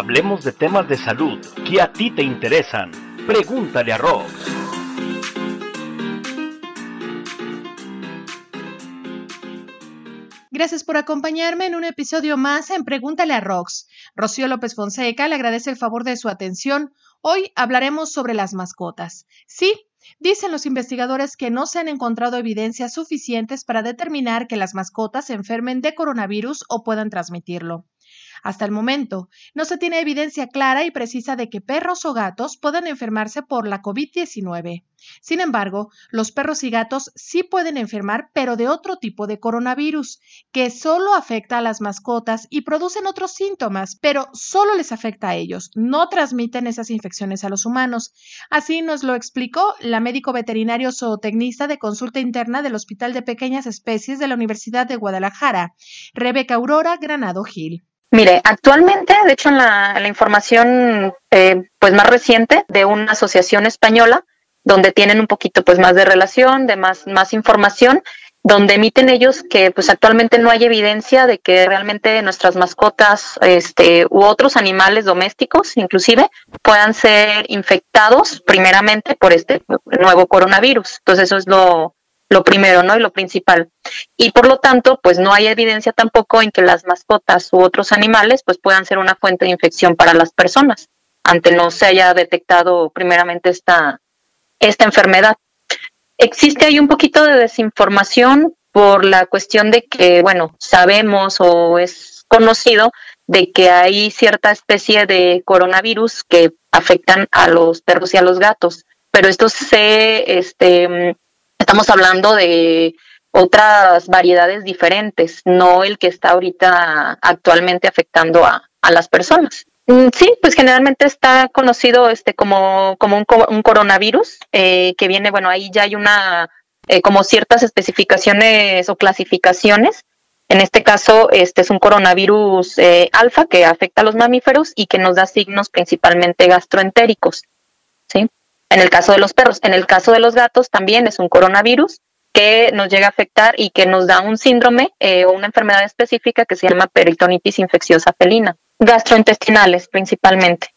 Hablemos de temas de salud que a ti te interesan. Pregúntale a Rox. Gracias por acompañarme en un episodio más en Pregúntale a Rox. Rocío López Fonseca le agradece el favor de su atención. Hoy hablaremos sobre las mascotas. Sí, Dicen los investigadores que no se han encontrado evidencias suficientes para determinar que las mascotas se enfermen de coronavirus o puedan transmitirlo. Hasta el momento, no se tiene evidencia clara y precisa de que perros o gatos puedan enfermarse por la COVID-19. Sin embargo, los perros y gatos sí pueden enfermar, pero de otro tipo de coronavirus, que solo afecta a las mascotas y producen otros síntomas, pero solo les afecta a ellos, no transmiten esas infecciones a los humanos. Así nos lo explicó la médico veterinario zootecnista de consulta interna del Hospital de Pequeñas Especies de la Universidad de Guadalajara, Rebeca Aurora Granado Gil. Mire, actualmente, de hecho, en la, información eh, pues más reciente de una asociación española, donde tienen un poquito pues más de relación, de más, más información, donde emiten ellos que pues actualmente no hay evidencia de que realmente nuestras mascotas este, u otros animales domésticos inclusive puedan ser infectados primeramente por este nuevo coronavirus. Entonces eso es lo, lo primero, ¿no? Y lo principal. Y por lo tanto, pues no hay evidencia tampoco en que las mascotas u otros animales pues puedan ser una fuente de infección para las personas, ante no se haya detectado primeramente esta, esta enfermedad. Existe ahí un poquito de desinformación por la cuestión de que, bueno, sabemos o es conocido de que hay cierta especie de coronavirus que afectan a los perros y a los gatos, pero esto se este, Estamos hablando de otras variedades diferentes, no el que está ahorita actualmente afectando a, las personas. Mm, sí, pues generalmente está conocido este como, como un, coronavirus, eh, que viene, bueno, ahí ya hay una, eh, como ciertas especificaciones o clasificaciones. En este caso, este es un coronavirus eh, alfa que afecta a los mamíferos y que nos da signos principalmente gastroentéricos. ¿sí? En el caso de los perros. En el caso de los gatos también es un coronavirus que nos llega a afectar y que nos da un síndrome eh, o una enfermedad específica que se llama peritonitis infecciosa felina, gastrointestinales principalmente.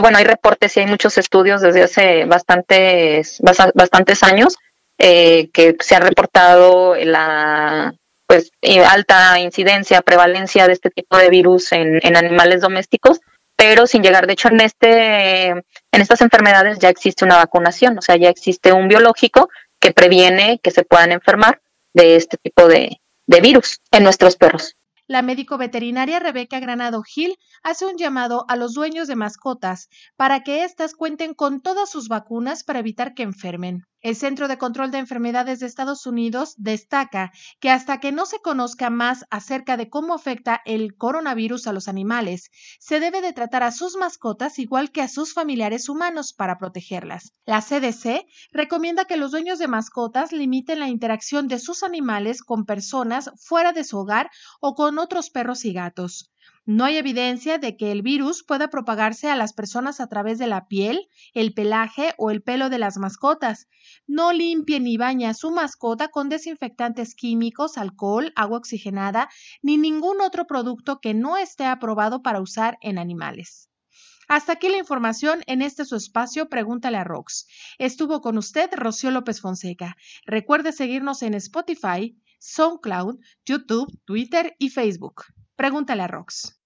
Bueno, hay reportes y hay muchos estudios desde hace bastantes, bastantes años eh, que se ha reportado la pues eh, alta incidencia, prevalencia de este tipo de virus en, en animales domésticos pero sin llegar, de hecho, en este, en estas enfermedades ya existe una vacunación, o sea, ya existe un biológico que previene que se puedan enfermar de este tipo de, de virus en nuestros perros. La médico veterinaria Rebeca Granado Gil hace un llamado a los dueños de mascotas para que éstas cuenten con todas sus vacunas para evitar que enfermen. El Centro de Control de Enfermedades de Estados Unidos destaca que hasta que no se conozca más acerca de cómo afecta el coronavirus a los animales, se debe de tratar a sus mascotas igual que a sus familiares humanos para protegerlas. La CDC recomienda que los dueños de mascotas limiten la interacción de sus animales con personas fuera de su hogar o con otros perros y gatos. No hay evidencia de que el virus pueda propagarse a las personas a través de la piel, el pelaje o el pelo de las mascotas. No limpie ni bañe a su mascota con desinfectantes químicos, alcohol, agua oxigenada ni ningún otro producto que no esté aprobado para usar en animales. Hasta aquí la información en este su espacio Pregúntale a Rox. Estuvo con usted Rocío López Fonseca. Recuerde seguirnos en Spotify, SoundCloud, YouTube, Twitter y Facebook. Pregúntale a Rox.